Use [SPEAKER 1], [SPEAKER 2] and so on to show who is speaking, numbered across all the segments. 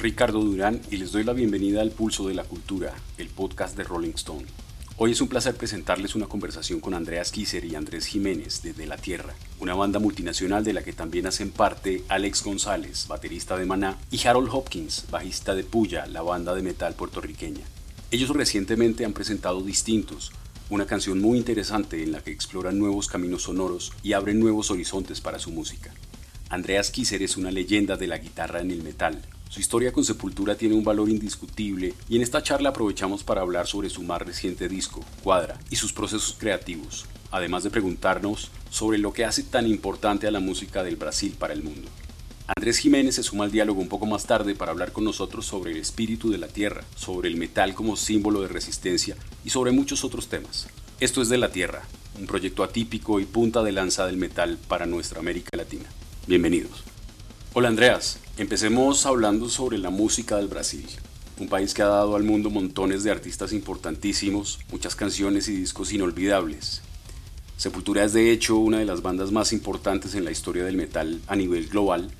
[SPEAKER 1] Ricardo Durán y les doy la bienvenida al Pulso de la Cultura, el podcast de Rolling Stone. Hoy es un placer presentarles una conversación con Andreas Kisser y Andrés Jiménez de De la Tierra, una banda multinacional de la que también hacen parte Alex González, baterista de Maná, y Harold Hopkins, bajista de Puya, la banda de metal puertorriqueña. Ellos recientemente han presentado Distintos, una canción muy interesante en la que exploran nuevos caminos sonoros y abren nuevos horizontes para su música. Andreas Kisser es una leyenda de la guitarra en el metal. Su historia con Sepultura tiene un valor indiscutible y en esta charla aprovechamos para hablar sobre su más reciente disco, Cuadra, y sus procesos creativos, además de preguntarnos sobre lo que hace tan importante a la música del Brasil para el mundo. Andrés Jiménez se suma al diálogo un poco más tarde para hablar con nosotros sobre el espíritu de la tierra, sobre el metal como símbolo de resistencia y sobre muchos otros temas. Esto es De la Tierra, un proyecto atípico y punta de lanza del metal para nuestra América Latina. Bienvenidos. Hola Andreas, empecemos hablando sobre la música del Brasil, un país que ha dado al mundo montones de artistas importantísimos, muchas canciones y discos inolvidables. Sepultura es de hecho una de las bandas más importantes en la historia del metal a nivel global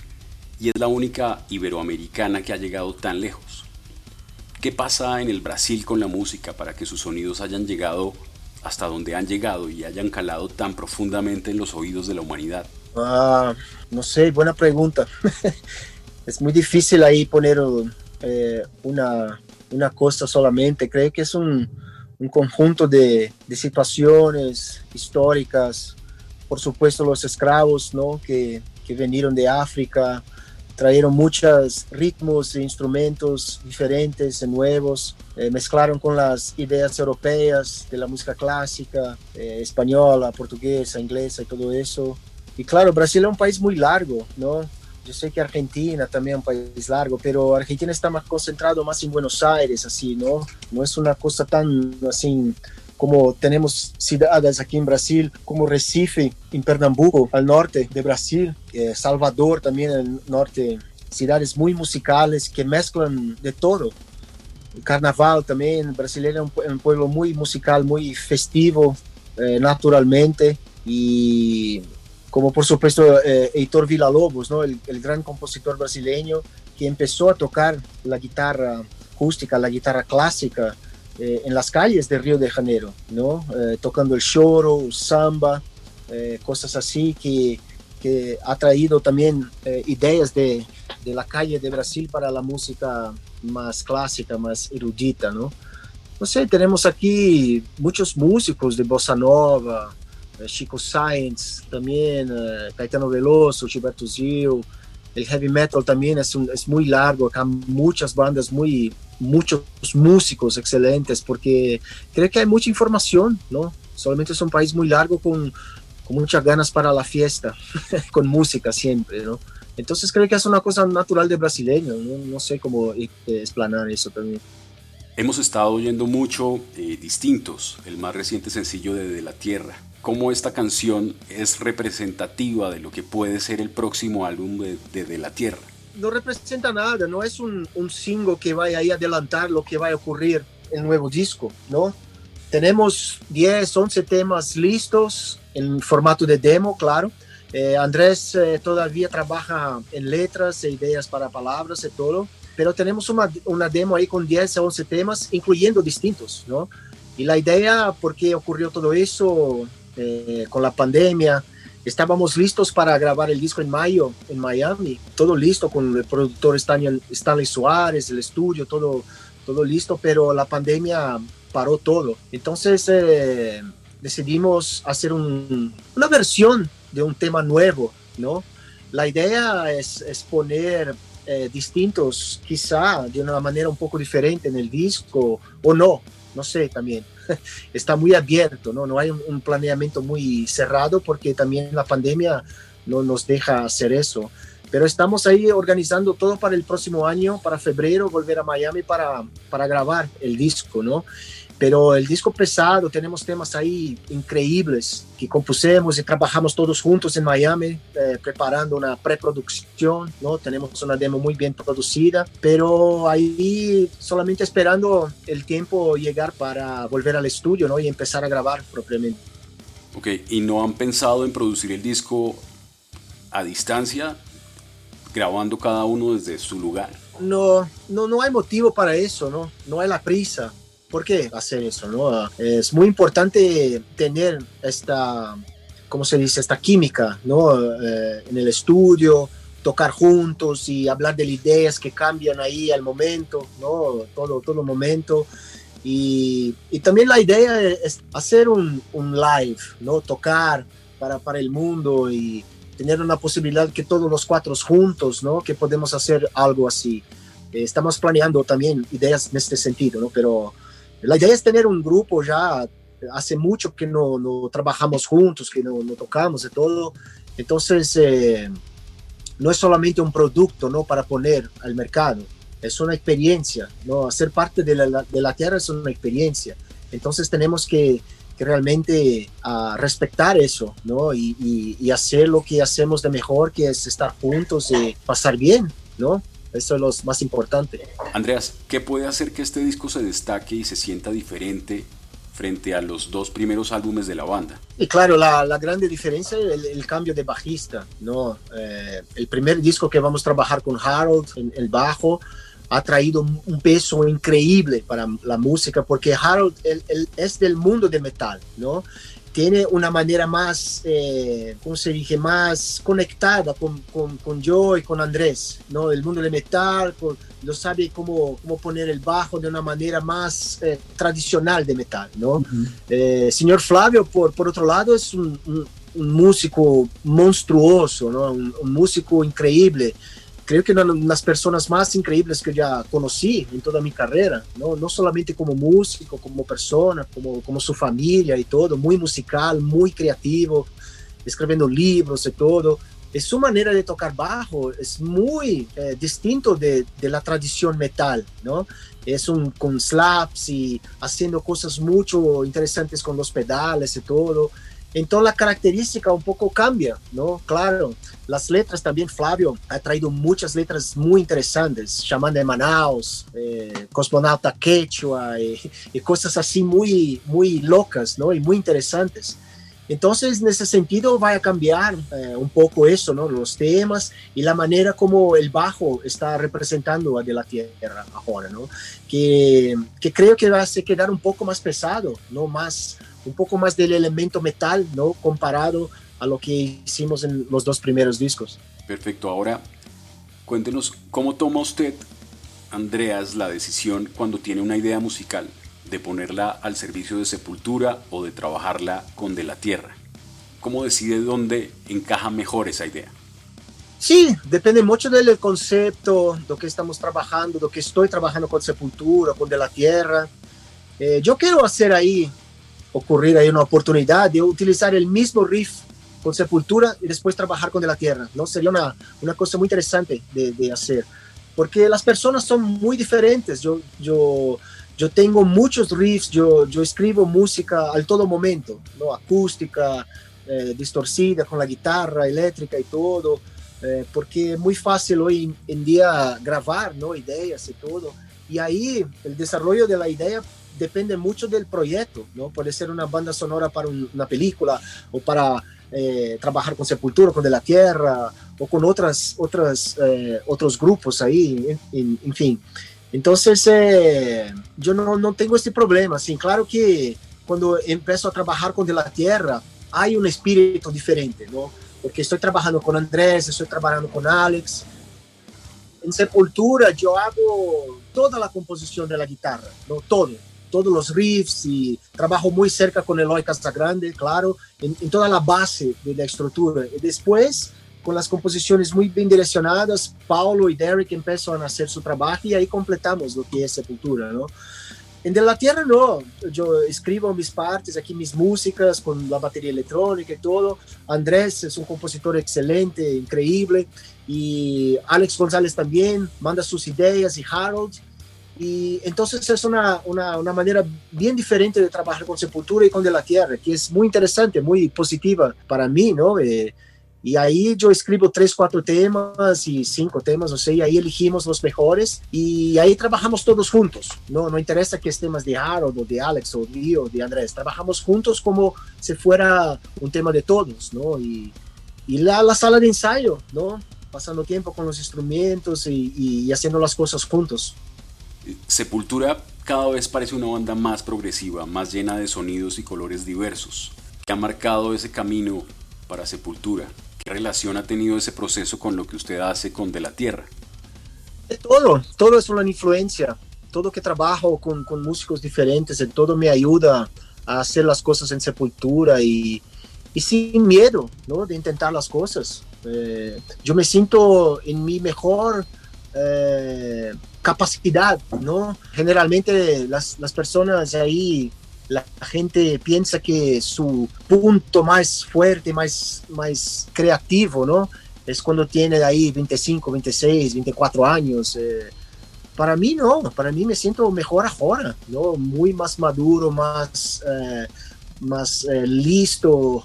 [SPEAKER 1] y es la única iberoamericana que ha llegado tan lejos. ¿Qué pasa en el Brasil con la música para que sus sonidos hayan llegado hasta donde han llegado y hayan calado tan profundamente en los oídos de la humanidad?
[SPEAKER 2] Ah, no sé, buena pregunta. es muy difícil ahí poner eh, una, una cosa solamente. Creo que es un, un conjunto de, de, situaciones históricas. Por supuesto, los esclavos ¿no? que, que vinieron de África trajeron muchos ritmos e instrumentos diferentes y nuevos, eh, mezclaron con las ideas europeas de la música clásica, eh, española, portuguesa, inglesa y todo eso. Y claro, Brasil es un país muy largo, ¿no? Yo sé que Argentina también es un país largo, pero Argentina está más concentrado más en Buenos Aires, así, ¿no? No es una cosa tan así como tenemos ciudades aquí en Brasil, como Recife, en Pernambuco, al norte de Brasil, eh, Salvador también al norte, ciudades muy musicales que mezclan de todo. El carnaval también, brasileño es un, un, pueblo muy musical, muy festivo, eh, naturalmente, y como por supuesto eh, Heitor Villa-Lobos, ¿no? El, el, gran compositor brasileño que empezó a tocar la guitarra acústica, la guitarra clásica eh, en las calles de Río de Janeiro, ¿no? Eh, tocando el choro, el samba, eh, cosas así que, que, ha traído también eh, ideas de, de, la calle de Brasil para la música más clásica, más erudita, ¿no? No sé, tenemos aquí muchos músicos de bossa nova, Chico Sainz también, uh, Caetano Veloso, Gilberto Gil. El heavy metal también es, es muy largo, acá muchas bandas, muy, muchos músicos excelentes, porque creo que hay mucha información, ¿no? Solamente es un país muy largo con, con muchas ganas para la fiesta, con música siempre, ¿no? Entonces creo que es una cosa natural de brasileño, no, no sé cómo explanar eso también.
[SPEAKER 1] Hemos estado oyendo mucho eh, Distintos, el más reciente sencillo de De la Tierra cómo esta canción es representativa de lo que puede ser el próximo álbum de, de, de la Tierra.
[SPEAKER 2] No representa nada, no es un, un single que vaya a adelantar lo que va a ocurrir en el nuevo disco, ¿no? Tenemos 10, 11 temas listos en formato de demo, claro. Eh, Andrés eh, todavía trabaja en letras e ideas para palabras y todo, pero tenemos una, una demo ahí con 10 a 11 temas, incluyendo distintos, ¿no? Y la idea, por qué ocurrió todo eso, eh, con la pandemia. Estábamos listos para grabar el disco en mayo en Miami, todo listo con el productor Stanley, Stanley Suárez, el estudio, todo, todo listo, pero la pandemia paró todo. Entonces eh, decidimos hacer un, una versión de un tema nuevo, ¿no? La idea es, es poner eh, distintos, quizá de una manera un poco diferente en el disco, o no, no sé también. Está muy abierto, ¿no? No hay un, planeamiento muy cerrado porque también la pandemia no nos deja hacer eso. Pero estamos ahí organizando todo para el próximo año, para febrero, volver a Miami para, para grabar el disco, ¿no? Pero el disco pesado, tenemos temas ahí increíbles que compusemos y trabajamos todos juntos en Miami, eh, preparando una preproducción, ¿no? Tenemos una demo muy bien producida, pero ahí solamente esperando el tiempo llegar para volver al estudio, ¿no? Y empezar a grabar propiamente.
[SPEAKER 1] Ok, ¿y no han pensado en producir el disco a distancia? grabando cada uno desde su lugar?
[SPEAKER 2] No, no, no hay motivo para eso, ¿no? No hay la prisa. ¿Por qué hacer eso, no? Es muy importante tener esta, ¿cómo se dice? Esta química, ¿no? Eh, en el estudio, tocar juntos y hablar de ideas que cambian ahí al momento, ¿no? Todo, todo momento. Y, y también la idea es hacer un, un live, ¿no? Tocar para, para el mundo y tener una posibilidad que todos los cuatro juntos, ¿no? Que podemos hacer algo así. Eh, estamos planeando también ideas en este sentido, ¿no? Pero la idea es tener un grupo ya, hace mucho que no, no trabajamos juntos, que no, no, tocamos de todo. Entonces, eh, no es solamente un producto, ¿no? Para poner al mercado, es una experiencia, ¿no? Hacer parte de la, de la tierra es una experiencia. Entonces tenemos que, que realmente uh, respetar eso, ¿no? Y, y, y, hacer lo que hacemos de mejor, que es estar juntos y pasar bien, ¿no? Eso es lo más importante.
[SPEAKER 1] Andreas, ¿qué puede hacer que este disco se destaque y se sienta diferente frente a los dos primeros álbumes de la banda.
[SPEAKER 2] Y claro, la, la grande diferencia es el, el, cambio de bajista, ¿no? Eh, el primer disco que vamos a trabajar con Harold en el bajo ha traído un peso increíble para la música porque Harold él, él es del mundo de metal, ¿no? Tiene una manera más, eh, ¿cómo se dice?, más conectada con, con, con, yo y con Andrés, ¿no? El mundo del metal, con, lo sabe cómo, cómo poner el bajo de una manera más eh, tradicional de metal, ¿no? Uh -huh. eh, señor Flavio, por, por otro lado, es un, un, un músico monstruoso, ¿no? Un, un músico increíble creo que una de las personas más increíbles que ya conocí en toda mi carrera, ¿no? no solamente como músico, como persona, como, como su familia y todo, muy musical, muy creativo, escribiendo libros y todo. Es su manera de tocar bajo es muy eh, distinto de, de, la tradición metal, ¿no? Es un con slaps y haciendo cosas mucho interesantes con los pedales y todo. Entonces la característica un poco cambia, ¿no? Claro, las letras también, Flavio ha traído muchas letras muy interesantes, Chamán de Manaus, eh, Cosmonauta Quechua y, y, cosas así muy, muy locas, ¿no? Y muy interesantes. Entonces, en ese sentido, va a cambiar eh, un poco eso, ¿no? Los temas y la manera como el bajo está representando a De la Tierra ahora, ¿no? Que, que creo que va a quedar un poco más pesado, ¿no? Más un poco más del elemento metal, ¿no? Comparado a lo que hicimos en los dos primeros discos.
[SPEAKER 1] Perfecto, ahora cuéntenos cómo toma usted, Andreas, la decisión cuando tiene una idea musical de ponerla al servicio de Sepultura o de trabajarla con De la Tierra. ¿Cómo decide dónde encaja mejor esa idea?
[SPEAKER 2] Sí, depende mucho del concepto, de lo que estamos trabajando, de lo que estoy trabajando con Sepultura, con De la Tierra. Eh, yo quiero hacer ahí ocurrir ahí una oportunidad de utilizar el mismo riff con Sepultura y después trabajar con De la Tierra, ¿no? Sería una, una cosa muy interesante de, hacer, porque las personas son muy diferentes, yo, yo, yo tengo muchos riffs, yo, yo escribo música al todo momento, ¿no? Acústica, eh, distorcida, con la guitarra eléctrica y todo, eh, porque es muy fácil hoy en día grabar, ¿no? Ideas y todo, y ahí el desarrollo de la idea depende mucho del proyecto, ¿no? Puede ser una banda sonora para un, una película o para eh, trabajar con Sepultura, con De la Tierra o con otras, otras, eh, otros grupos ahí, en, en, en fin. Entonces, eh, yo no, no, tengo este problema. Sí, claro que cuando empiezo a trabajar con De la Tierra, hay un espíritu diferente, ¿no? Porque estoy trabajando con Andrés, estoy trabajando con Alex. En Sepultura yo hago toda la composición de la guitarra, ¿no? Todo todos los riffs y trabajo muy cerca con Eloy Casagrande, claro, en, en, toda la base de la estructura. Y después, con las composiciones muy bien direccionadas, Paulo y Derek empezaron a hacer su trabajo y ahí completamos lo que es Sepultura, ¿no? En De la Tierra no, yo escribo mis partes, aquí mis músicas con la batería electrónica y todo. Andrés es un compositor excelente, increíble. Y Alex González también manda sus ideas y Harold. Y entonces es una, una, una, manera bien diferente de trabajar con Sepultura y con De la Tierra, que es muy interesante, muy positiva para mí, ¿no? Eh, y ahí yo escribo tres, cuatro temas y cinco temas, o sea, y ahí elegimos los mejores y ahí trabajamos todos juntos, ¿no? No interesa que es temas de Harold o de Alex o de, o de Andrés, trabajamos juntos como si fuera un tema de todos, ¿no? Y, y la, la sala de ensayo, ¿no? pasando tiempo con los instrumentos y, y haciendo las cosas juntos.
[SPEAKER 1] Sepultura cada vez parece una banda más progresiva, más llena de sonidos y colores diversos. ¿Qué ha marcado ese camino para Sepultura? ¿Qué relación ha tenido ese proceso con lo que usted hace con De la Tierra?
[SPEAKER 2] Todo, todo es una influencia. Todo que trabajo con, con músicos diferentes, todo me ayuda a hacer las cosas en Sepultura y, y sin miedo ¿no? de intentar las cosas. Eh, yo me siento en mi mejor eh, capacidad, ¿no? Generalmente las, las personas ahí, la gente piensa que su punto más fuerte, más, más creativo, ¿no? Es cuando tiene ahí 25, 26, 24 años. Eh, para mí no, para mí me siento mejor ahora, ¿no? Muy más maduro, más, eh, más eh, listo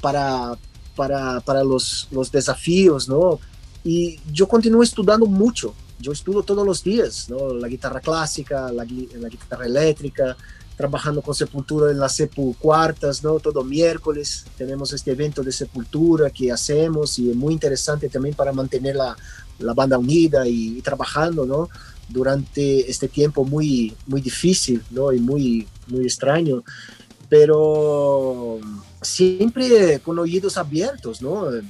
[SPEAKER 2] para, para, para los, los desafíos, ¿no? Y yo continúo estudiando mucho, yo estudio todos los días, ¿no? La guitarra clásica, la, la guitarra eléctrica, trabajando con Sepultura en las Sepu Cuartas, ¿no? Todo miércoles tenemos este evento de Sepultura que hacemos y es muy interesante también para mantener la, la banda unida y, y, trabajando, ¿no? Durante este tiempo muy, muy difícil, ¿no? Y muy, muy extraño, pero siempre con oídos abiertos, ¿no? Eh,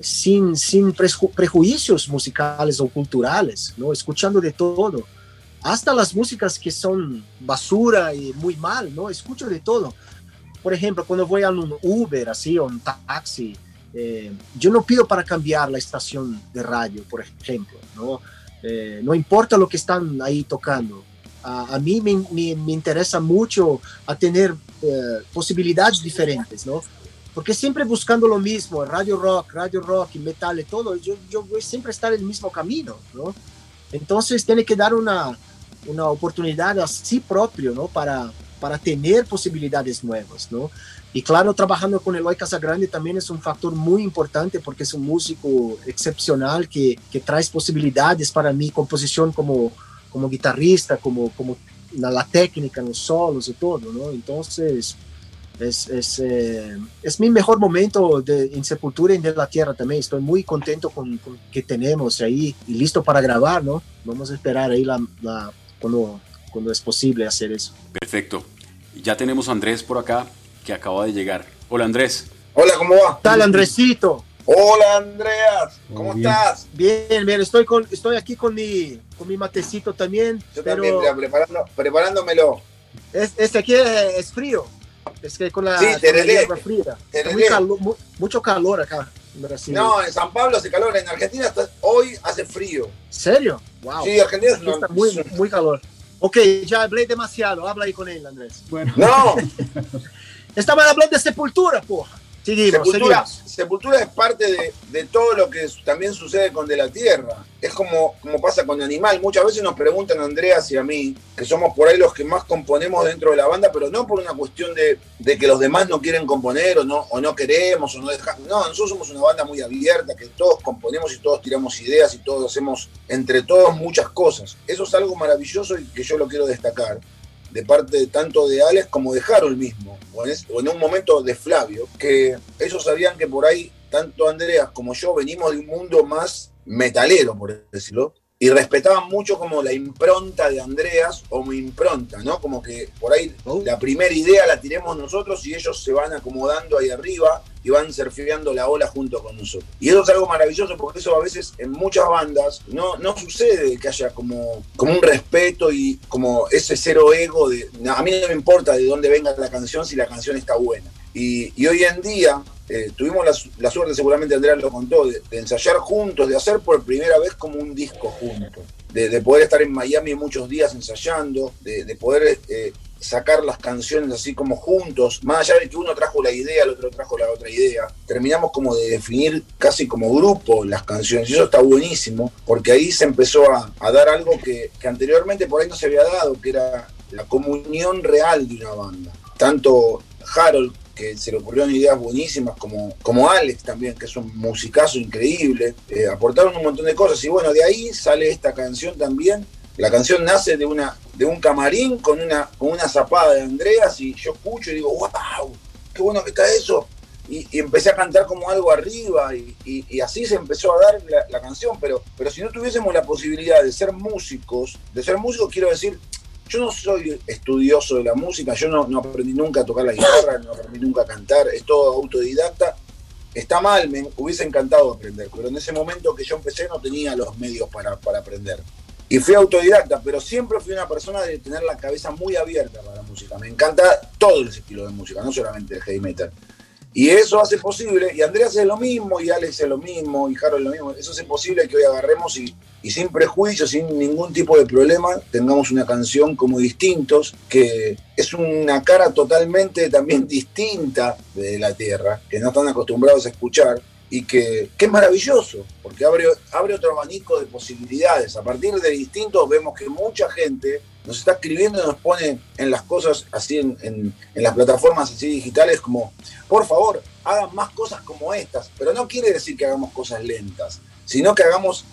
[SPEAKER 2] sin, sin prejuicios musicales o culturales, ¿no? escuchando de todo, hasta las músicas que son basura y muy mal, ¿no? escucho de todo. Por ejemplo, cuando voy a un Uber, así, o un taxi, eh, yo no pido para cambiar la estación de radio, por ejemplo, ¿no? Eh, no importa lo que están ahí tocando. A, a mí me, me, me, interesa mucho a tener eh, posibilidades diferentes, ¿no? Porque siempre buscando lo mismo, radio rock, radio rock y metal y todo, yo, yo voy siempre a estar en el mismo camino, ¿no? Entonces tiene que dar una, una oportunidad a sí propio, ¿no? Para, para tener posibilidades nuevas, ¿no? Y claro, trabajando con Eloy Casagrande también es un factor muy importante porque es un músico excepcional que, que trae posibilidades para mi composición como, como guitarrista, como, como la, la técnica, los solos y todo, ¿no? Entonces, es, es, eh, es, mi mejor momento de, en Sepultura y de la Tierra también. Estoy muy contento con, con que tenemos ahí y listo para grabar, ¿no? Vamos a esperar ahí la, la, cuando, cuando es posible hacer eso.
[SPEAKER 1] Perfecto. Ya tenemos a Andrés por acá que acaba de llegar. Hola Andrés.
[SPEAKER 3] Hola, ¿cómo va?
[SPEAKER 2] ¿Qué tal Andresito?
[SPEAKER 3] Hola Andreas, ¿cómo
[SPEAKER 2] bien.
[SPEAKER 3] estás?
[SPEAKER 2] Bien, bien, estoy, con, estoy aquí con mi, con mi matecito también.
[SPEAKER 3] Yo pero también, preparando, preparándomelo.
[SPEAKER 2] Es, este aquí es frío. Es que con la,
[SPEAKER 3] sí, tereré,
[SPEAKER 2] con la fría. Muy calor, mu mucho calor acá en Brasil.
[SPEAKER 3] No, en San Pablo hace calor, en Argentina hasta hoy hace frío.
[SPEAKER 2] ¿Serio? Wow.
[SPEAKER 3] Sí, Argentina es
[SPEAKER 2] está muy, muy calor. Ok, ya hablé demasiado. Habla ahí con él, Andrés.
[SPEAKER 3] Bueno. No.
[SPEAKER 2] Estaban hablando de sepultura, porra. Seguimos,
[SPEAKER 3] sepultura,
[SPEAKER 2] seguimos.
[SPEAKER 3] sepultura es parte de, de, todo lo que también sucede con De la Tierra. Es como, como pasa con Animal. Muchas veces nos preguntan a Andreas y a mí, que somos por ahí los que más componemos dentro de la banda, pero no por una cuestión de, de que los demás no quieren componer o no, o no queremos o no dejamos. No, nosotros somos una banda muy abierta, que todos componemos y todos tiramos ideas y todos hacemos entre todos muchas cosas. Eso es algo maravilloso y que yo lo quiero destacar de parte de, tanto de Alex como de Harold mismo, o en, un momento de Flavio, que ellos sabían que por ahí, tanto Andreas como yo, venimos de un mundo más metalero, por decirlo, y respetaban mucho como la impronta de Andreas o mi impronta, ¿no? Como que por ahí oh. la primera idea la tiremos nosotros y ellos se van acomodando ahí arriba y van surfeando la ola junto con nosotros. Y eso es algo maravilloso porque eso a veces en muchas bandas no, no sucede que haya como, como un respeto y como ese cero ego de a mí no me importa de dónde venga la canción si la canción está buena. Y, hoy en día eh, tuvimos la, la, suerte, seguramente Andrea lo contó, de, ensayar juntos, de hacer por primera vez como un disco juntos, de, de poder estar en Miami muchos días ensayando, de, de poder eh, sacar las canciones así como juntos, más allá de que uno trajo la idea, el otro trajo la otra idea, terminamos como de definir casi como grupo las canciones, y eso está buenísimo, porque ahí se empezó a, dar algo que anteriormente por ahí no se había dado, que era la comunión real de una banda. Tanto Harold que se le ocurrieron ideas buenísimas, como, como Alex también, que es un musicazo increíble, eh, aportaron un montón de cosas y bueno, de ahí sale esta canción también. La canción nace de, una, de un camarín con una, con una zapada de Andreas y yo escucho y digo, wow, qué bueno que está eso. y, empecé a cantar como algo arriba y, así se empezó a dar la, canción, pero, pero si no tuviésemos la posibilidad de ser músicos, de ser músicos quiero decir, yo no soy estudioso de la música, yo no, no aprendí nunca a tocar la guitarra, no aprendí nunca a cantar, es todo autodidacta. Está mal, me hubiese encantado aprender, pero en ese momento que yo empecé no tenía los medios para, para aprender. Y fui autodidacta, pero siempre fui una persona de tener la cabeza muy abierta para la música. Me encanta todo el estilo de música, no solamente el heavy metal. Y eso hace posible, y Andrés es lo mismo, y Alex es lo mismo, y Harold lo mismo, eso hace posible que hoy agarremos y, y sin prejuicios, sin ningún tipo de problema, tengamos una canción como Distintos, que es una cara totalmente también distinta de la Tierra, que no están acostumbrados a escuchar, y que, es maravilloso, porque abre, abre otro abanico de posibilidades. A partir de distintos vemos que mucha gente nos está escribiendo y nos pone en las cosas así, en, en, las plataformas así digitales, como, por favor, hagan más cosas como estas, pero no quiere decir que hagamos cosas lentas, sino que hagamos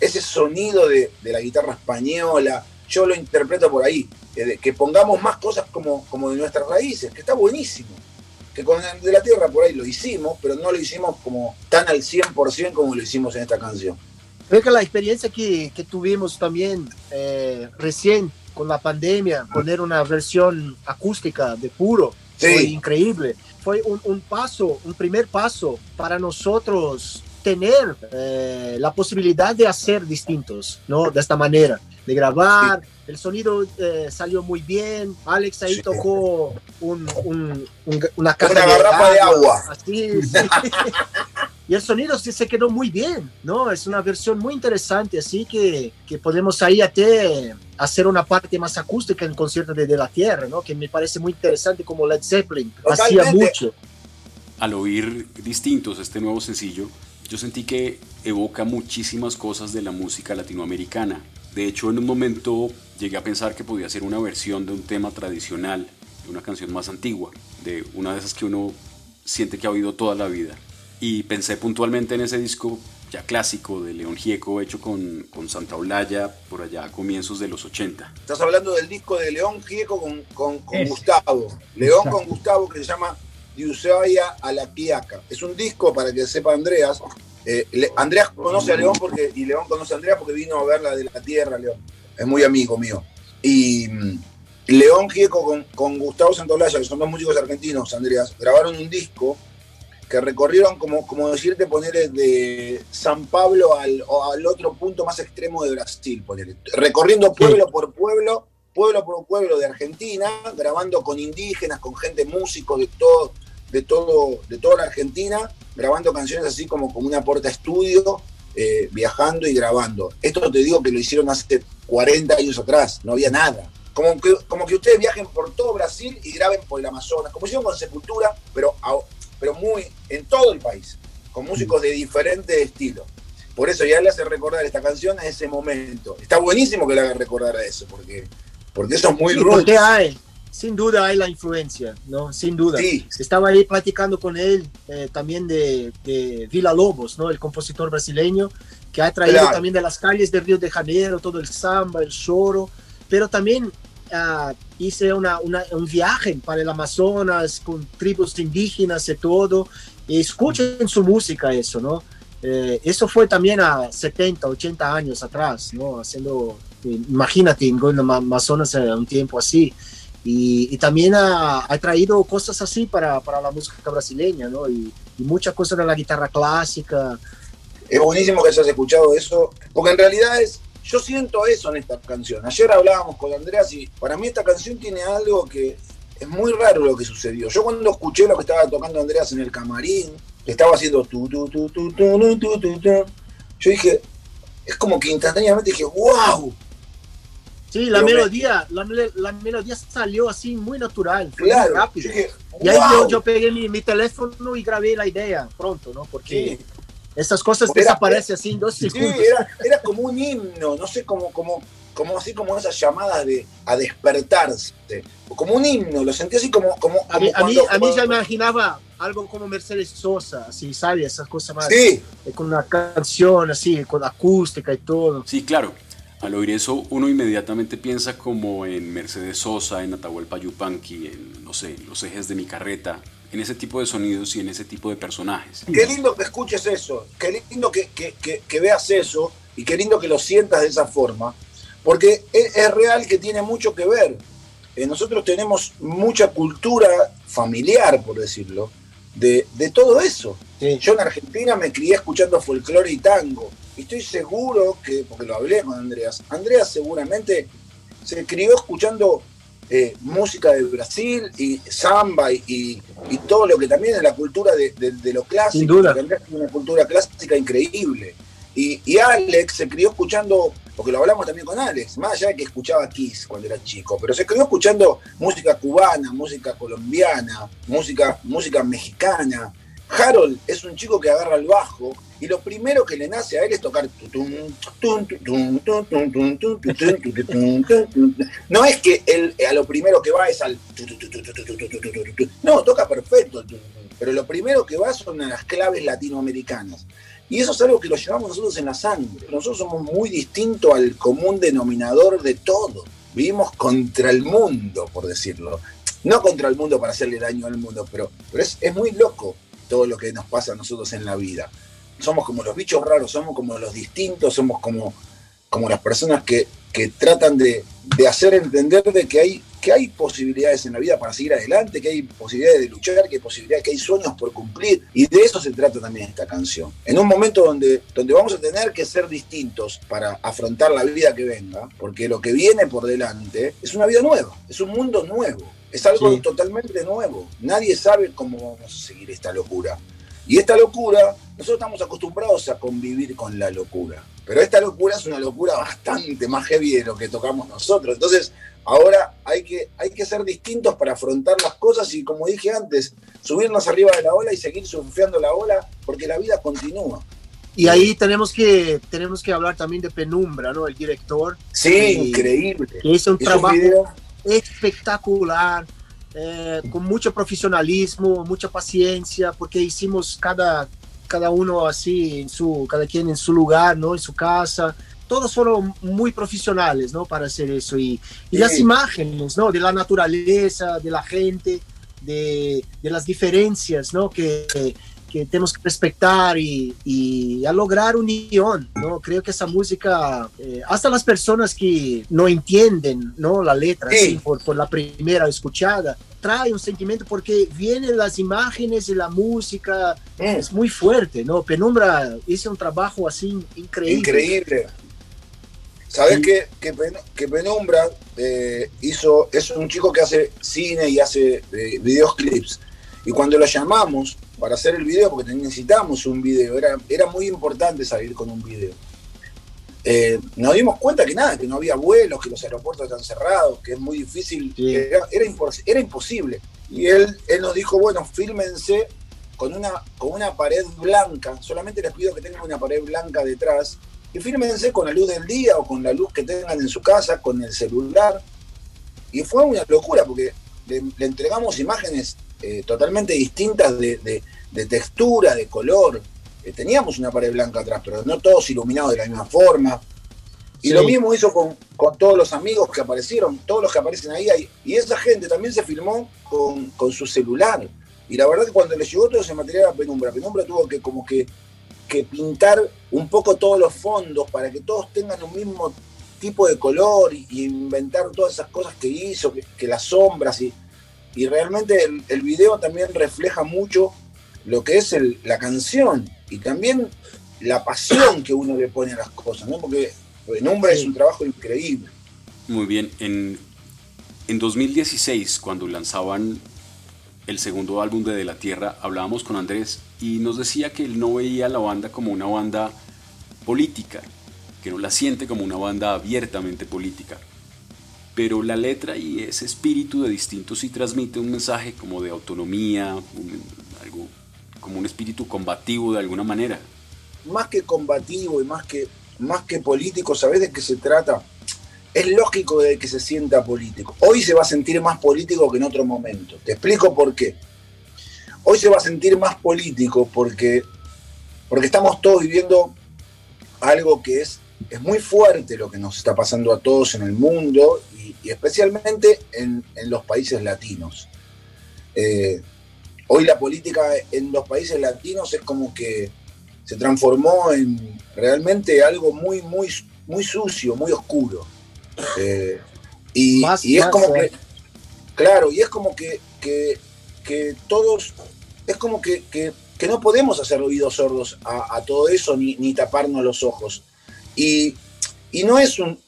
[SPEAKER 3] ese sonido de, la guitarra española, yo lo interpreto por ahí, que, que pongamos más cosas como, como de nuestras raíces, que está buenísimo que con De la Tierra por ahí lo hicimos, pero no lo hicimos como tan al 100% como lo hicimos en esta canción.
[SPEAKER 2] Creo que la experiencia que, que tuvimos también eh, recién con la pandemia, poner una versión acústica de puro, fue increíble. Fue un, un, paso, un primer paso para nosotros tener eh, la posibilidad de hacer distintos, ¿no? De esta manera, de grabar. El sonido eh, salió muy bien. Alex ahí tocó un, una caja
[SPEAKER 3] una garrafa de agua.
[SPEAKER 2] Así, y el sonido sí se quedó muy bien, ¿no? Es una versión muy interesante, así que, que podemos ahí hasta hacer una parte más acústica en concierto de, de la Tierra, ¿no? Que me parece muy interesante como Led Zeppelin hacía mucho.
[SPEAKER 1] Al oír distintos este nuevo sencillo, yo sentí que evoca muchísimas cosas de la música latinoamericana. De hecho, en un momento llegué a pensar que podía ser una versión de un tema tradicional, de una canción más antigua, de una de esas que uno siente que ha oído toda la vida. Y pensé puntualmente en ese disco ya clásico de León Gieco, hecho con, con Santa Olaya por allá a comienzos de los 80.
[SPEAKER 3] Estás hablando del disco de León Gieco con, con, Gustavo. León con Gustavo que se llama de Ushuaia a la Quiaca. Es un disco, para que sepa Andreas, eh, Andreas conoce a León porque, y León conoce a Andreas porque vino a ver la de la Tierra, León. Es muy amigo mío. Y mm, León Gieco con, con Gustavo Santolaya, que son dos músicos argentinos, Andreas, grabaron un disco que recorrieron, como, como decirte, poner de San Pablo al, al otro punto más extremo de Brasil, poner, recorriendo pueblo por pueblo, pueblo por pueblo de Argentina, grabando con indígenas, con gente músicos de todo, de, todo, de toda la Argentina, grabando canciones así como, como una porta estudio, eh, viajando y grabando. Esto te digo que lo hicieron hace 40 años atrás, no había nada. Como que, como que ustedes viajen por todo Brasil y graben por el Amazonas, como hicieron con Sepultura, pero, pero muy en todo el país, con músicos de diferentes estilos. Por eso ya le hace recordar esta canción a ese momento. Está buenísimo que le haga recordar a eso, porque, porque eso es muy
[SPEAKER 2] sí, hay, sin duda hay la influencia, ¿no? Sin duda. Estaba ahí platicando con él eh, también de, de, Vila Lobos, ¿no? El compositor brasileño que ha traído también de las calles de Río de Janeiro todo el samba, el choro, pero también uh, hice una, un viaje para el Amazonas con tribus indígenas y todo, y escuchen su música eso, ¿no? Eh, eso fue también a 70, 80 años atrás, ¿no? Haciendo, imagínate, en Amazonas un tiempo así. Y, también ha, traído cosas así para, para la música brasileña, ¿no? Y, muchas cosas de la guitarra clásica.
[SPEAKER 3] Es buenísimo que hayas escuchado eso, porque en realidad es, yo siento eso en esta canción. Ayer hablábamos con Andreas y para mí esta canción tiene algo que es muy raro lo que sucedió. Yo cuando escuché lo que estaba tocando Andreas en el camarín, que estaba haciendo tu, tu, tu, tu, tu, tu, tu, tu, yo dije, es como que instantáneamente dije, wow,
[SPEAKER 2] Sí, la melodía, la, melodía salió así muy natural, muy rápido. y ahí yo, pegué mi, teléfono y grabé la idea pronto, ¿no? Porque estas cosas desaparecen así en dos segundos.
[SPEAKER 3] Sí, era, como un himno, no sé, como, como, como así como esas llamadas de a despertarse, como un himno, lo sentí así como... como,
[SPEAKER 2] a, mí, a, mí, a mí ya imaginaba algo como Mercedes Sosa, así, ¿sabes? Esas cosas más... Sí. Con una canción así, con acústica y todo.
[SPEAKER 1] Sí, claro. Al oír eso, uno inmediatamente piensa como en Mercedes Sosa, en Atahualpa Yupanqui, en, no sé, los ejes de mi carreta, en ese tipo de sonidos y en ese tipo de personajes.
[SPEAKER 3] Qué lindo que escuches eso, qué lindo que, que, veas eso y qué lindo que lo sientas de esa forma, porque es, real que tiene mucho que ver. Eh, nosotros tenemos mucha cultura familiar, por decirlo, de, de todo eso. Yo en Argentina me crié escuchando folclore y tango. Y estoy seguro que, porque lo hablé con Andreas, Andreas seguramente se crió escuchando eh, música de Brasil y samba y, todo lo que también es la cultura de, lo clásico. Sin
[SPEAKER 2] duda.
[SPEAKER 3] Una cultura clásica increíble. Y, Alex se crió escuchando, porque lo hablamos también con Alex, más allá de que escuchaba Kiss cuando era chico, pero se crió escuchando música cubana, música colombiana, música, música mexicana. Harold es un chico que agarra el bajo y lo primero que le nace a él es tocar. No es que él a lo primero que va es al. No, toca perfecto, pero lo primero que va son las claves latinoamericanas. Y eso es algo que lo llevamos nosotros en la sangre. Nosotros somos muy distintos al común denominador de todo. Vivimos contra el mundo, por decirlo. No contra el mundo para hacerle daño al mundo, pero, pero es, es muy loco todo lo que nos pasa a nosotros en la vida. Somos como los bichos raros, somos como los distintos, somos como, como las personas que, tratan de, hacer entender de que hay, que hay posibilidades en la vida para seguir adelante, que hay posibilidades de luchar, que hay posibilidades, que hay sueños por cumplir. Y de eso se trata también esta canción. En un momento donde, donde vamos a tener que ser distintos para afrontar la vida que venga, porque lo que viene por delante es una vida nueva, es un mundo nuevo. Es algo totalmente nuevo. Nadie sabe cómo vamos a seguir esta locura. Y esta locura, nosotros estamos acostumbrados a convivir con la locura, pero esta locura es una locura bastante más heavy de lo que tocamos nosotros. Entonces, ahora hay que, hay que ser distintos para afrontar las cosas y, como dije antes, subirnos arriba de la ola y seguir surfeando la ola, porque la vida continúa.
[SPEAKER 2] Y ahí tenemos que, tenemos que hablar también de Penumbra, ¿no? El director.
[SPEAKER 3] Sí, increíble.
[SPEAKER 2] Que hizo un trabajo espectacular eh, con mucho profesionalismo, mucha paciencia, porque hicimos cada, cada uno así, en su, cada quien en su lugar, ¿no? En su casa. Todos fueron muy profesionales, ¿no? Para hacer eso. Y, y las imágenes, ¿no? De la naturaleza, de la gente, de, de las diferencias, ¿no? Que, que tenemos que respetar y, y, a lograr unión, ¿no? Creo que esa música, eh, hasta las personas que no entienden, ¿no? La letra, por, por, la primera escuchada, trae un sentimiento porque vienen las imágenes y la música, es muy fuerte, ¿no? Penumbra hizo un trabajo así increíble.
[SPEAKER 3] Increíble. ¿Sabes qué? que, Penumbra eh, hizo, es un chico que hace cine y hace eh, videoclips. Y cuando lo llamamos para hacer el video, porque necesitábamos un video, era, era muy importante salir con un video. Eh, nos dimos cuenta que nada, que no había vuelos, que los aeropuertos están cerrados, que es muy difícil, era, era, imposible. Y él, él nos dijo, bueno, fílmense con una, con una pared blanca, solamente les pido que tengan una pared blanca detrás, y fílmense con la luz del día o con la luz que tengan en su casa, con el celular. Y fue una locura, porque le entregamos imágenes eh, totalmente distintas de, textura, de color. Eh, teníamos una pared blanca atrás, pero no todos iluminados de la misma forma. Y lo mismo hizo con, todos los amigos que aparecieron, todos los que aparecen ahí, Y esa gente también se filmó con, su celular. Y la verdad que cuando le llegó todo ese material a Penumbra, Penumbra tuvo que como que, pintar un poco todos los fondos para que todos tengan un mismo tipo de color y, inventar todas esas cosas que hizo, que, que las sombras y, y realmente el, video también refleja mucho lo que es la canción y también la pasión que uno le pone a las cosas, ¿no? Porque Penumbra es un trabajo increíble.
[SPEAKER 1] Muy bien, en, en 2016, cuando lanzaban el segundo álbum de De la Tierra, hablábamos con Andrés y nos decía que él no veía a la banda como una banda política, que no la siente como una banda abiertamente política pero la letra y ese espíritu de distinto sí transmite un mensaje como de autonomía, como un espíritu combativo de alguna manera.
[SPEAKER 3] Más que combativo y más que, más que político, ¿sabes de qué se trata? Es lógico de que se sienta político. Hoy se va a sentir más político que en otro momento. Te explico por qué. Hoy se va a sentir más político porque, porque estamos todos viviendo algo que es, es muy fuerte lo que nos está pasando a todos en el mundo y especialmente en, los países latinos. Eh, hoy la política en los países latinos es como que se transformó en realmente algo muy, muy, muy sucio, muy oscuro. Eh, y, es como que, claro, y es como que, que, todos, es como que, que, no podemos hacer oídos sordos a, todo eso ni, ni, taparnos los ojos. Y, no es un,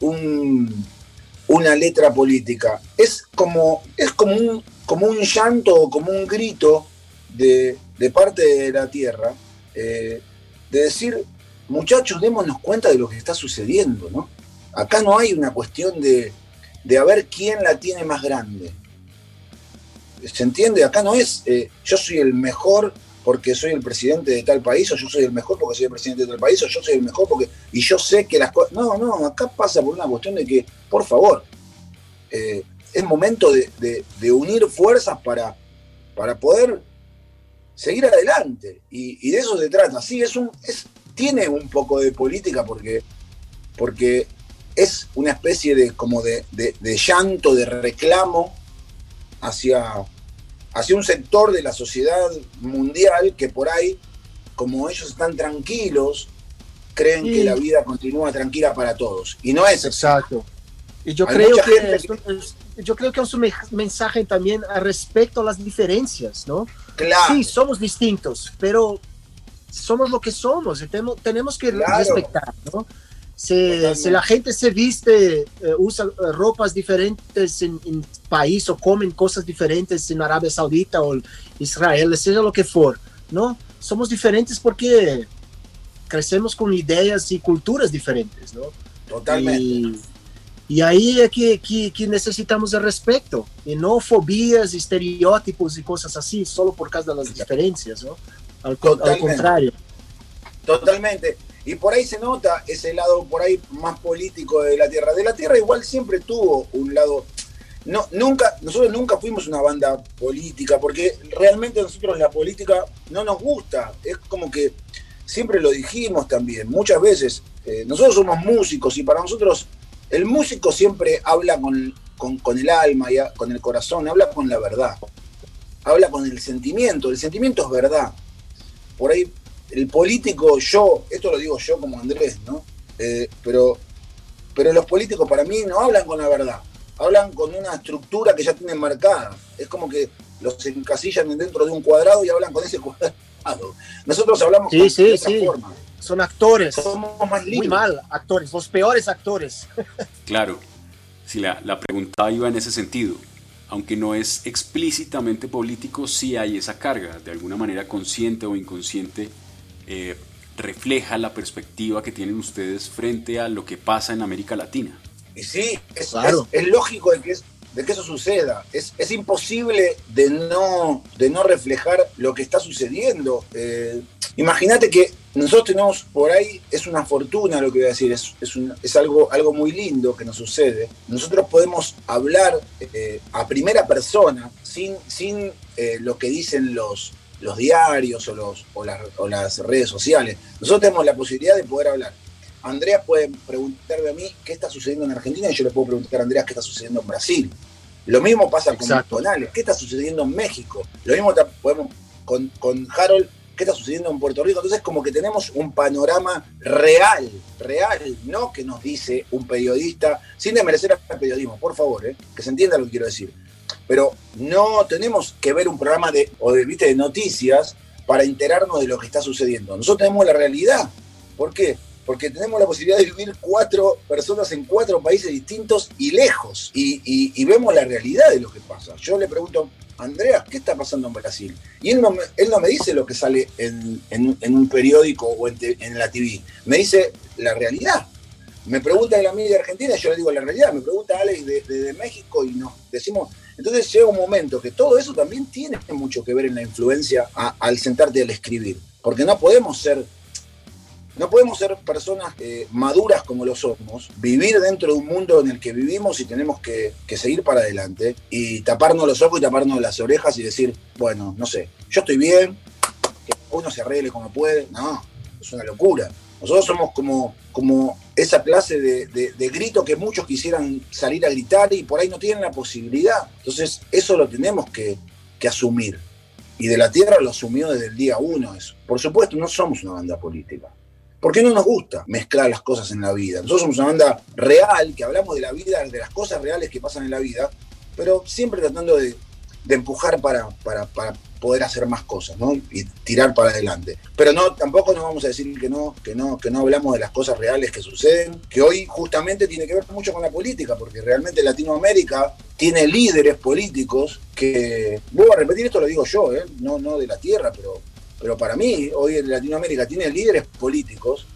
[SPEAKER 3] una letra política, es como, es como, un, como un llanto o como un grito de, parte de la tierra, eh, de decir, muchachos, démonos cuenta de lo que está sucediendo, ¿no? Acá no hay una cuestión de, de a ver quién la tiene más grande. ¿Se entiende? Acá no es eh, yo soy el mejor porque soy el presidente de tal país, o yo soy el mejor porque soy el presidente de tal país, o yo soy el mejor porque. Y yo sé que las cosas. No, no, acá pasa por una cuestión de que, por favor, eh, es momento de, unir fuerzas para, para poder seguir adelante. Y, de eso se trata. Sí, es un, tiene un poco de política porque, porque es una especie de como de, llanto, de reclamo hacia, hacia un sector de la sociedad mundial que por ahí, como ellos están tranquilos, creen que la vida continúa tranquila para todos. Y no es.
[SPEAKER 2] Exacto. Y yo creo que, yo creo que es un mensaje también respecto a las diferencias, ¿no?
[SPEAKER 3] Claro.
[SPEAKER 2] Sí, somos distintos, pero somos lo que somos, tenemos, que respetar, ¿no? Si, la gente se viste, eh, usa eh, ropas diferentes en, en, país o comen cosas diferentes en Arabia Saudita o Israel, sea lo que for, ¿no? Somos diferentes porque crecemos con ideas y culturas diferentes, ¿no?
[SPEAKER 3] Totalmente.
[SPEAKER 2] Y, ahí es que, que, necesitamos el respeto y no fobías, estereotipos y cosas así, solo por causa de las diferencias, ¿no? Al, al contrario.
[SPEAKER 3] Totalmente. Y por ahí se nota ese lado por ahí más político de la Tierra. De la Tierra igual siempre tuvo un lado... No, nunca, nosotros nunca fuimos una banda política, porque realmente nosotros la política no nos gusta. Es como que siempre lo dijimos también, muchas veces. Eh, nosotros somos músicos y para nosotros el músico siempre habla con, con el alma y con el corazón, habla con la verdad, habla con el sentimiento. El sentimiento es verdad. Por ahí el político, yo, esto lo digo yo como Andrés, ¿no? Eh, pero, pero los políticos para mí no hablan con la verdad, hablan con una estructura que ya tienen marcada. Es como que los encasillan dentro de un cuadrado y hablan con ese cuadrado. Nosotros hablamos
[SPEAKER 2] sí, sí, sí. forma. Son actores. Somos más Muy mal, actores, los peores actores.
[SPEAKER 1] claro. Si la, la pregunta iba en ese sentido aunque no es explícitamente político, sí hay esa carga, de alguna manera consciente o inconsciente, eh, refleja la perspectiva que tienen ustedes frente a lo que pasa en América Latina.
[SPEAKER 3] Y sí, es, es, lógico de que, de que eso suceda. Es, es, imposible de no, de no reflejar lo que está sucediendo. Eh, imagínate que nosotros tenemos por ahí, es una fortuna lo que voy a decir, es, es, es algo, algo muy lindo que nos sucede. Nosotros podemos hablar eh, a primera persona sin, sin lo que dicen los, los diarios o, los, o, las, redes sociales. Nosotros tenemos la posibilidad de poder hablar. Andrea puede preguntarme a mí qué está sucediendo en Argentina y yo le puedo preguntar a Andrea qué está sucediendo en Brasil. Lo mismo pasa con los tonales, qué está sucediendo en México. Lo mismo podemos con, con Harold, qué está sucediendo en Puerto Rico. Entonces como que tenemos un panorama real, real, no que nos dice un periodista, sin desmerecer al periodismo, por favor, ¿eh? que se entienda lo que quiero decir pero no tenemos que ver un programa de, o de, de noticias para enterarnos de lo que está sucediendo. Nosotros tenemos la realidad. ¿Por qué? Porque tenemos la posibilidad de vivir cuatro personas en cuatro países distintos y lejos. Y, vemos la realidad de lo que pasa. Yo le pregunto, Andrea, ¿qué está pasando en Brasil? Y él no me, él no me dice lo que sale en, un periódico o en, la TV. Me dice la realidad. Me pregunta a la mí de Argentina, yo le digo la realidad. Me pregunta Alex de, de México y nos decimos entonces llega un momento que todo eso también tiene mucho que ver en la influencia al sentarte al escribir, porque no podemos ser no podemos ser personas eh, maduras como lo somos, vivir dentro de un mundo en el que vivimos y tenemos que, seguir para adelante y taparnos los ojos y taparnos las orejas y decir, bueno, no sé, yo estoy bien, que uno se arregle como puede. No, es una locura. Nosotros somos como, como esa clase de, grito que muchos quisieran salir a gritar y por ahí no tienen la posibilidad. Entonces, eso lo tenemos que, asumir. y de la Tierra lo asumió desde el día uno eso. Por supuesto, no somos una banda política. Porque no nos gusta mezclar las cosas en la vida. Nosotros somos una banda real, que hablamos de la vida, de las cosas reales que pasan en la vida, pero siempre tratando de, empujar para, para, poder hacer más cosas, ¿no? Y tirar para adelante. Pero no, tampoco nos vamos a decir que no, que no, que no hablamos de las cosas reales que suceden, que hoy justamente tiene que ver mucho con la política, porque realmente Latinoamérica tiene líderes políticos que, vuelvo a repetir esto lo digo yo, ¿eh? no, no de la tierra, pero, pero para mí hoy en Latinoamérica tiene líderes políticos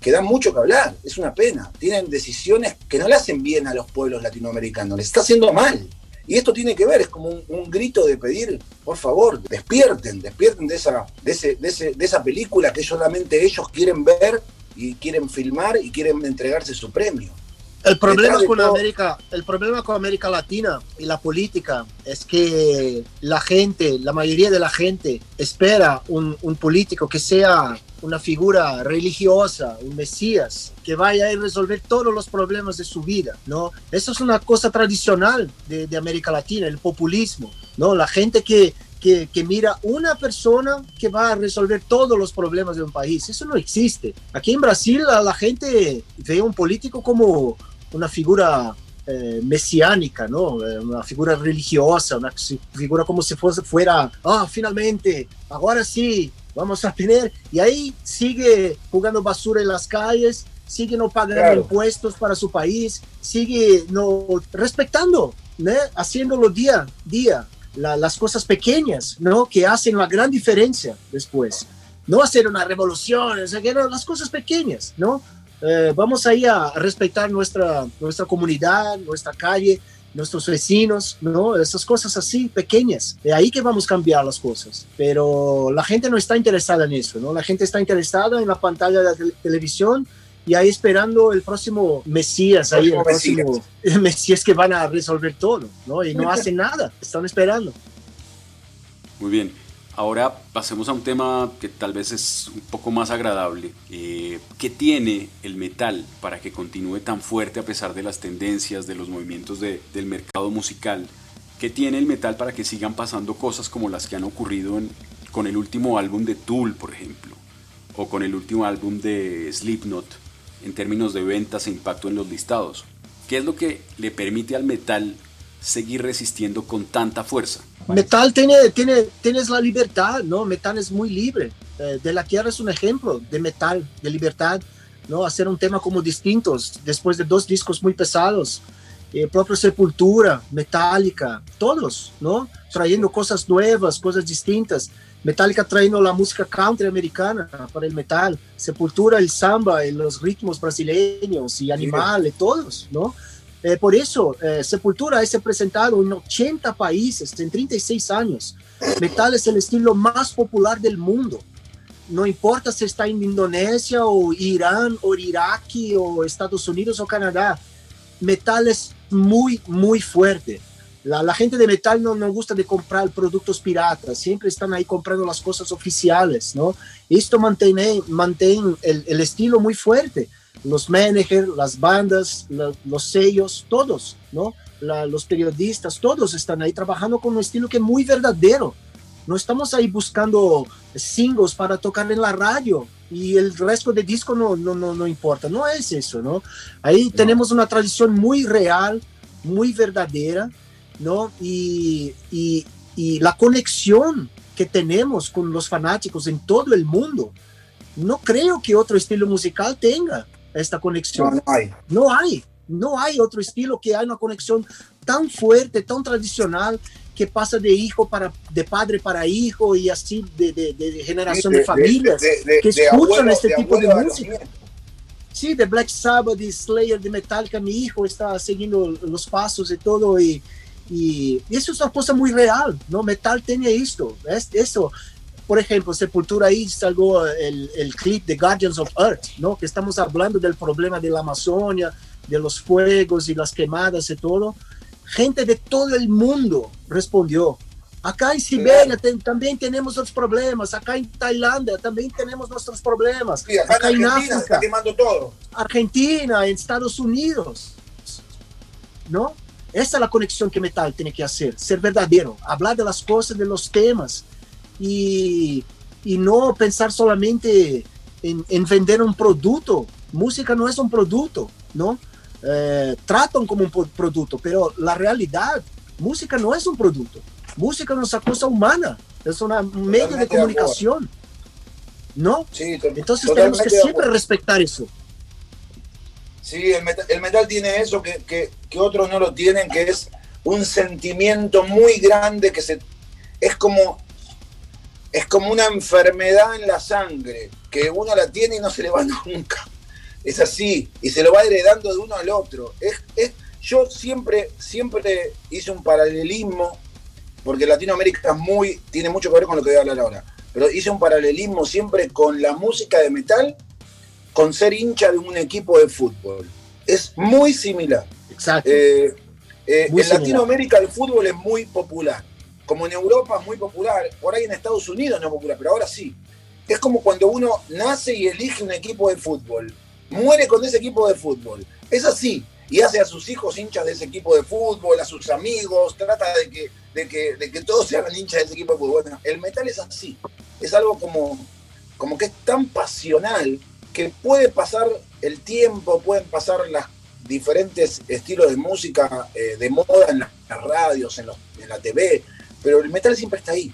[SPEAKER 3] que dan mucho que hablar, es una pena, tienen decisiones que no le hacen bien a los pueblos latinoamericanos, les está haciendo mal. Y esto tiene que ver, es como un, grito de pedir, por favor, despierten, despierten de esa, de, ese, de, esa película que solamente ellos quieren ver y quieren filmar y quieren entregarse su premio.
[SPEAKER 2] El problema, con América, el problema con América Latina y la política es que la gente, la mayoría de la gente espera un, un político que sea una figura religiosa, un Mesías, que vaya a resolver todos los problemas de su vida, ¿no? Eso es una cosa tradicional de, de América Latina, el populismo, ¿no? La gente que, que, que, mira una persona que va a resolver todos los problemas de un país. Eso no existe. Aquí en Brasil la, la gente ve a un político como una figura eh, mesiánica, ¿no? Eh, una figura religiosa, una figura como si fuese, fuera, ah, finalmente, ahora sí, vamos a tener, y ahí sigue jugando basura en las calles, sigue no pagando impuestos para su país, sigue no respetando, ¿no? haciéndolo día a día, las cosas pequeñas, ¿no? Que hacen la gran diferencia después. No hacer una revolución, o las cosas pequeñas, ¿no? Eh, vamos ahí a respetar nuestra, nuestra comunidad, nuestra calle, nuestros vecinos, ¿no? Esas cosas así pequeñas. De ahí que vamos a cambiar las cosas. Pero la gente no está interesada en eso, ¿no? La gente está interesada en la pantalla de la televisión y ahí esperando el próximo Mesías, ahí el próximo Mesías que van a resolver todo, ¿no? Y no hacen nada, están esperando.
[SPEAKER 1] Muy bien. Ahora pasemos a un tema que tal vez es un poco más agradable. Eh, ¿Qué tiene el metal para que continúe tan fuerte a pesar de las tendencias, de los movimientos del mercado musical? ¿Qué tiene el metal para que sigan pasando cosas como las que han ocurrido con el último álbum de Tool, por ejemplo? O con el último álbum de Slipknot, en términos de ventas e impacto en los listados. ¿Qué es lo que le permite al metal seguir resistiendo con tanta fuerza?
[SPEAKER 2] Metal tiene, tiene, tienes la libertad, ¿no? Metal es muy libre. Eh, de la Tierra es un ejemplo de metal, de libertad, ¿no? Hacer un tema como distintos, después de dos discos muy pesados. Eh, propia Sepultura, Metallica, todos, ¿no? Trayendo cosas nuevas, cosas distintas. Metallica trayendo la música country americana para el metal, Sepultura el samba, los ritmos brasileños y animales, todos, ¿no? Eh, por eso, eh, Sepultura es presentado en 80 países en 36 años. Metal es el estilo más popular del mundo. No importa si está en Indonesia o Irán o Irak o Estados Unidos o Canadá. Metal es muy, muy fuerte. La, gente de metal no, no gusta de comprar productos piratas, siempre están ahí comprando las cosas oficiales, ¿no? Esto mantiene, mantiene el, el estilo muy fuerte los managers, las bandas, los sellos, todos, ¿no? los periodistas, todos están ahí trabajando con un estilo que es muy verdadero. No estamos ahí buscando singles para tocar en la radio y el resto de disco no, no, no, no importa, no es eso, ¿no? Ahí tenemos una tradición muy real, muy verdadera, ¿no? Y, y, y la conexión que tenemos con los fanáticos en todo el mundo, no creo que otro estilo musical tenga esta conexión. No, hay. No hay. No hay otro estilo que haya una conexión tan fuerte, tan tradicional, que pasa de hijo para, de padre para hijo y así de, de, generación de, familias que escuchan este tipo de música. Sí, de Black Sabbath, de Slayer, de Metallica, mi hijo está siguiendo los pasos y todo y, y, eso es una cosa muy real, ¿no? Metal tiene esto, es, eso por ejemplo, Sepultura ahí salgo el, el, clip de Guardians of Earth, ¿no? Que estamos hablando del problema de la Amazonia, de los fuegos y las quemadas y todo. Gente de todo el mundo respondió. Acá en Siberia también tenemos otros problemas. Acá en Tailandia también tenemos nuestros problemas.
[SPEAKER 3] acá, en Argentina está quemando todo.
[SPEAKER 2] Argentina, en Estados Unidos. ¿No? Esa es la conexión que Metal tiene que hacer, ser verdadero, hablar de las cosas, de los temas, y, y no pensar solamente en, en, vender un producto. Música no es un producto, ¿no? Eh, tratan como un producto, pero la realidad, música no es un producto. Música es una cosa humana, es un medio de comunicación. ¿No?
[SPEAKER 3] Sí,
[SPEAKER 2] Entonces tenemos que siempre respetar eso.
[SPEAKER 3] Sí, el metal, el metal tiene eso que, que, que, otros no lo tienen, que es un sentimiento muy grande que se es como es como una enfermedad en la sangre, que uno la tiene y no se le va nunca. Es así, y se lo va heredando de uno al otro. Es, es, yo siempre, siempre hice un paralelismo, porque Latinoamérica es muy, tiene mucho que ver con lo que voy a hablar ahora, pero hice un paralelismo siempre con la música de metal, con ser hincha de un equipo de fútbol. Es muy similar.
[SPEAKER 2] Exacto.
[SPEAKER 3] Eh, eh, en similar. Latinoamérica el fútbol es muy popular como en Europa es muy popular, por ahí en Estados Unidos no es popular, pero ahora sí. Es como cuando uno nace y elige un equipo de fútbol, muere con ese equipo de fútbol. Es así. Y hace a sus hijos hinchas de ese equipo de fútbol, a sus amigos, trata de que, de que, de que todos sean hinchas de ese equipo de fútbol. Bueno, el metal es así. Es algo como, como que es tan pasional que puede pasar el tiempo, pueden pasar los diferentes estilos de música eh, de moda en las radios, en, los, en la TV, pero el metal siempre está ahí.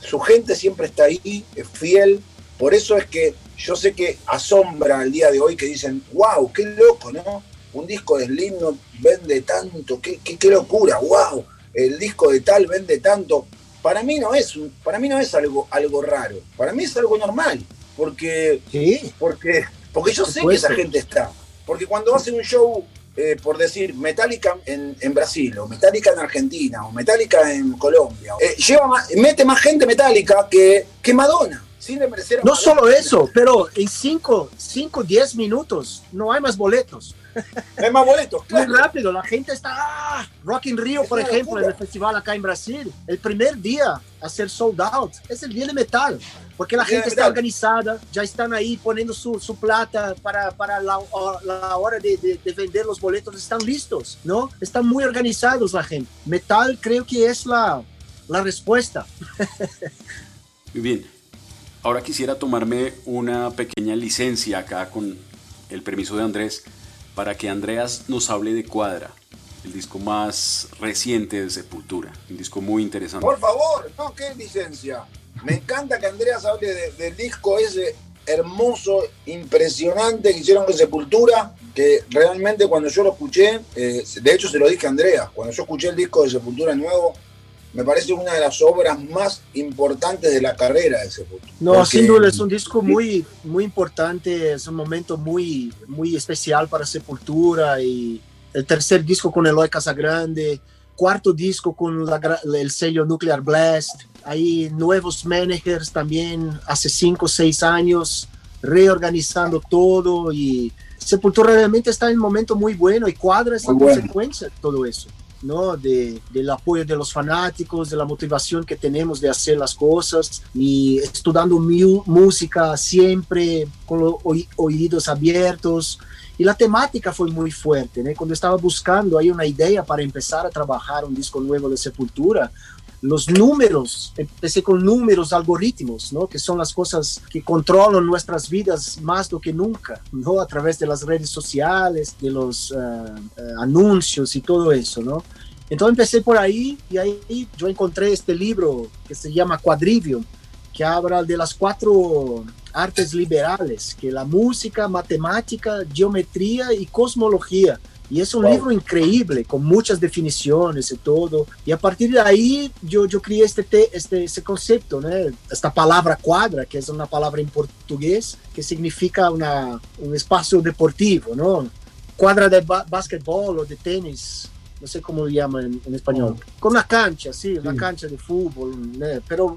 [SPEAKER 3] Su gente siempre está ahí, es fiel. Por eso es que yo sé que asombra al día de hoy que dicen, wow, qué loco, ¿no? Un disco de Slim no vende tanto, qué, qué, qué locura, wow, el disco de tal vende tanto. Para mí no es, para mí no es algo, algo raro, para mí es algo normal, porque,
[SPEAKER 2] ¿Sí?
[SPEAKER 3] porque, porque yo sé que esa gente está. Porque cuando hace un show eh, por decir, Metallica en, en, Brasil, o Metallica en Argentina, o Metallica en Colombia, eh, lleva más, mete más gente Metallica que, que Madonna. Sin merecer
[SPEAKER 2] no solo eso, pero en 5, 5, 10 minutos no hay más boletos.
[SPEAKER 3] No hay más boletos,
[SPEAKER 2] claro. Muy rápido, la gente está. ¡ah! Rock in Rio, es por ejemplo, en el festival acá en Brasil, el primer día a ser sold out es el día de metal. Porque la gente está organizada, ya están ahí poniendo su, su plata para, para la, la hora de, de, de, vender los boletos, están listos, ¿no? Están muy organizados la gente. Metal creo que es la, la respuesta.
[SPEAKER 1] Muy bien. Ahora quisiera tomarme una pequeña licencia acá con el permiso de Andrés para que Andreas nos hable de Cuadra, el disco más reciente de Sepultura, un disco muy interesante.
[SPEAKER 3] Por favor, no, qué licencia. Me encanta que Andreas hable de, del disco ese hermoso, impresionante que hicieron con Sepultura, que realmente cuando yo lo escuché, eh, de hecho se lo dije a Andreas, cuando yo escuché el disco de Sepultura nuevo, me parece una de las obras más importantes de la carrera de Sepultura.
[SPEAKER 2] No, Porque, sin duda es un disco muy, muy importante, es un momento muy, muy especial para Sepultura y el tercer disco con Eloy Casagrande, cuarto disco con la, el sello Nuclear Blast, hay nuevos managers también hace cinco o seis años reorganizando todo y Sepultura realmente está en un momento muy bueno y cuadra esa
[SPEAKER 3] Muy bueno.
[SPEAKER 2] consecuencia de todo eso. ¿No? De, del apoyo de los fanáticos, de la motivación que tenemos de hacer las cosas y estudiando música siempre con los oídos abiertos. Y la temática fue muy fuerte. Cuando estaba buscando ahí una idea para empezar a trabajar un disco nuevo de Sepultura, los números, empecé con números, algoritmos, ¿no? que son las cosas que controlan nuestras vidas más do que nunca, ¿no? a través de las redes sociales, de los uh, uh, anuncios y todo eso. ¿no? Entonces empecé por ahí y ahí yo encontré este libro que se llama Quadrivium, que habla de las cuatro artes liberales, que la música, matemática, geometría y cosmología. Y es un wow. libro increíble, con muchas definiciones y todo. Y a partir de ahí yo, yo creé este, este, este concepto, ¿no? esta palabra cuadra, que es una palabra en portugués que significa una, un espacio deportivo, ¿no? Cuadra de básquetbol o de tenis, no sé cómo lo llaman en, en español. Oh. Con una cancha, sí, una sí. cancha de fútbol, ¿no? pero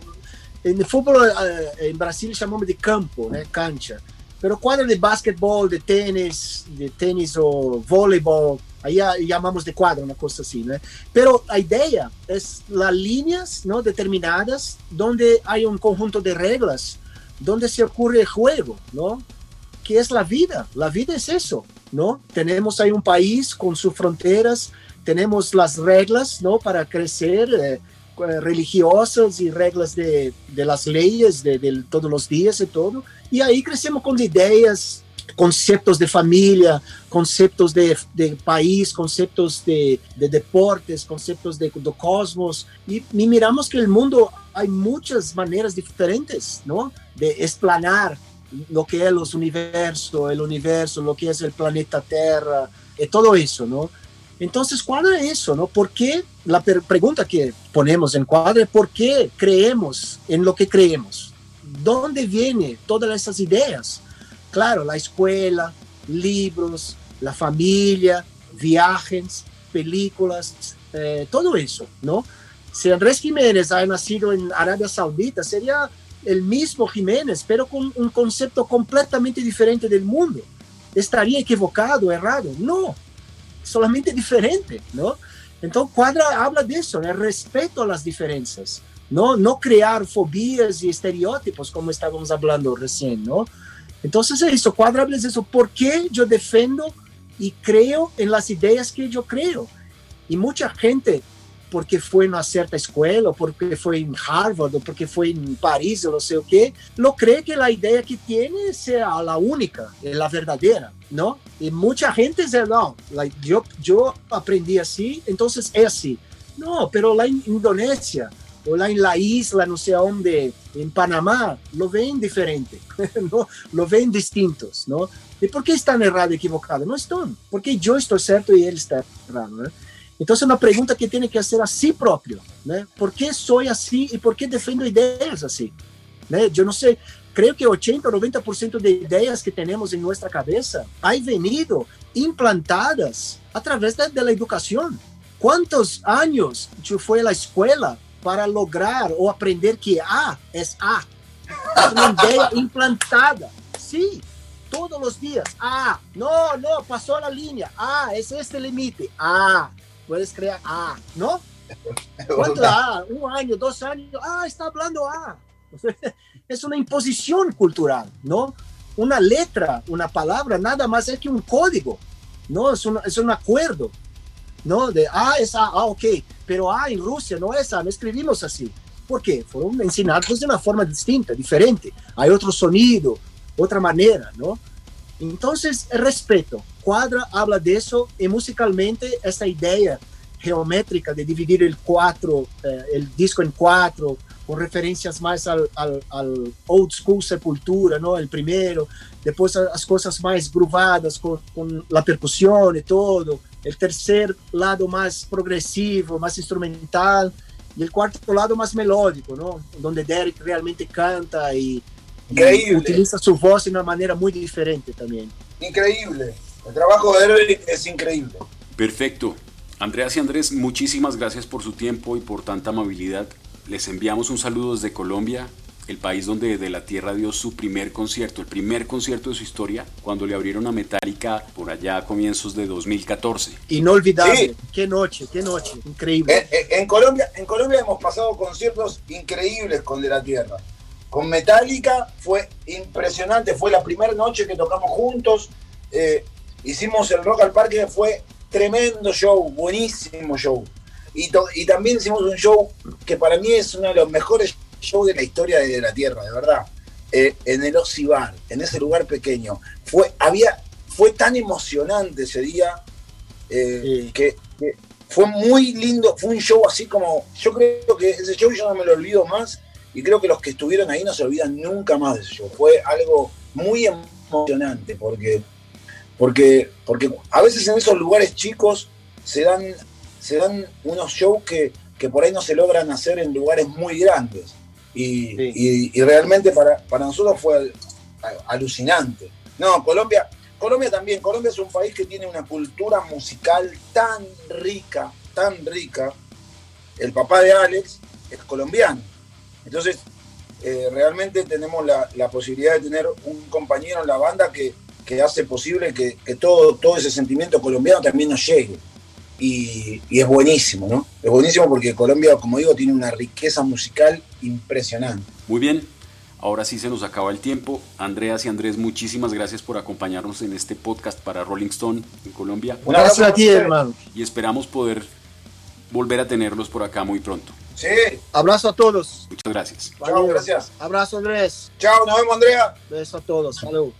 [SPEAKER 2] en el fútbol eh, en Brasil llamamos de campo, ¿no? cancha. Pero cuadra de básquetbol, de tenis, de tenis o voleibol, ahí llamamos de cuadra, una cosa así, ¿no? Pero la idea es las líneas ¿no? determinadas donde hay un conjunto de reglas, donde se ocurre el juego, ¿no? Que es la vida, la vida es eso, ¿no? Tenemos ahí un país con sus fronteras, tenemos las reglas, ¿no? Para crecer, eh, religiosas y reglas de, de las leyes de, todos los días y todo. Y ahí crecemos con ideas, conceptos de familia, conceptos de, país, conceptos de, de, deportes, conceptos de, cosmos. Y, miramos que el mundo hay muchas maneras diferentes, ¿no? De explanar lo que es los universos, el universo, lo que es el planeta Tierra, y todo eso, ¿no? Entonces, cuadra eso, ¿no? ¿Por qué? La pregunta que ponemos en cuadra es ¿por qué creemos en lo que creemos? ¿Dónde vienen todas esas ideas? Claro, la escuela, libros, la familia, viajes, películas, eh, todo eso, ¿no? Si Andrés Jiménez ha nacido en Arabia Saudita, sería el mismo Jiménez, pero con un concepto completamente diferente del mundo. ¿Estaría equivocado, errado? No, solamente diferente, ¿no? Entonces, Cuadra habla de eso, el respeto a las diferencias, ¿no? No crear fobías y estereotipos como estábamos hablando recién, ¿no? Entonces, eso, Cuadra habla de eso, ¿por qué yo defiendo y creo en las ideas que yo creo? Y mucha gente porque foi numa certa escola, ou porque foi em Harvard, ou porque foi em Paris, ou não sei o quê, não crê que a ideia que tem seja a única, a verdadeira, não? E muita gente diz, não, eu, eu aprendi assim, então é assim. Não, pero lá em Indonésia, ou lá em La Isla, não sei onde, em Panamá, lo ven diferente, lo ven distintos, não? E por que estão errados, equivocados? Não estão, porque eu estou certo e ele está errado, né? Então, é uma pergunta que tem que fazer a si próprio, né? Por que sou assim e por que defendo ideias assim? Né? Eu não sei, creio que 80 ou 90% de ideias que temos em nossa cabeça han venido implantadas através da, da educação. Quantos anos eu fui à escola para lograr ou aprender que A é A? Uma ideia implantada. Sim, todos os dias. Ah, não, não, passou a linha. Ah, é este limite. Ah, puedes crear A, ¿no? ¿Cuánto A? Un año, dos años. Ah, está hablando A. Es una imposición cultural, ¿no? Una letra, una palabra, nada más es que un código, ¿no? Es un, es un acuerdo, ¿no? De A es A, ah, ok, pero A en Rusia no es A, no escribimos así. ¿Por qué? Fueron enseñados de una forma distinta, diferente. Hay otro sonido, otra manera, ¿no? Entonces, respeto. Quadra habla de eso y musicalmente esa idea geométrica de dividir el cuatro, eh, el disco en cuatro, con referencias más al, al, al, old school Sepultura, ¿no? El primero, después las cosas más gruvadas con, con, la percusión y todo, el tercer lado más progresivo, más instrumental, y el cuarto lado más melódico, ¿no? Donde Derek realmente canta y, y utiliza su voz de una manera muy diferente también.
[SPEAKER 3] Increíble. El trabajo de Eric es increíble.
[SPEAKER 1] Perfecto. Andreas y Andrés, muchísimas gracias por su tiempo y por tanta amabilidad. Les enviamos un saludo desde Colombia, el país donde De la Tierra dio su primer concierto, el primer concierto de su historia, cuando le abrieron a Metallica por allá a comienzos de 2014.
[SPEAKER 2] Inolvidable. Sí. Qué noche, qué noche. Increíble.
[SPEAKER 3] En, en, en, Colombia, en Colombia hemos pasado conciertos increíbles con De la Tierra. Con Metallica fue impresionante, fue la primera noche que tocamos juntos. Eh, hicimos el Rock al Parque, fue tremendo show, buenísimo show. Y, y, también hicimos un show que para mí es uno de los mejores shows de la historia de la Tierra, de verdad. Eh, en el Ocibar, en ese lugar pequeño. Fue, había, fue tan emocionante ese día eh, sí. que, que, fue muy lindo. Fue un show así como. Yo creo que ese show yo no me lo olvido más. Y creo que los que estuvieron ahí no se olvidan nunca más de ese show. Fue algo muy emocionante porque porque, porque a veces en esos lugares chicos se dan, se dan unos shows que, que por ahí no se logran hacer en lugares muy grandes. Y, sí. y, y realmente para, para, nosotros fue alucinante. No, Colombia, Colombia también. Colombia es un país que tiene una cultura musical tan rica, tan rica. El papá de Alex es colombiano. Entonces, eh, realmente tenemos la, la, posibilidad de tener un compañero en la banda que, que hace posible que, que, todo, todo ese sentimiento colombiano también nos llegue. Y, y, es buenísimo, ¿no? Es buenísimo porque Colombia, como digo, tiene una riqueza musical impresionante.
[SPEAKER 1] Muy bien, ahora sí se nos acaba el tiempo. Andreas y Andrés, muchísimas gracias por acompañarnos en este podcast para Rolling Stone en Colombia.
[SPEAKER 2] Un abrazo a ti, hermano.
[SPEAKER 1] Y esperamos poder volver a tenerlos por acá muy pronto.
[SPEAKER 3] Sí.
[SPEAKER 2] Abrazo a todos.
[SPEAKER 1] Muchas gracias.
[SPEAKER 3] Chao, gracias.
[SPEAKER 2] Abrazo Andrés.
[SPEAKER 3] Chao, nos vemos Andrea.
[SPEAKER 2] Beso a todos. Salud.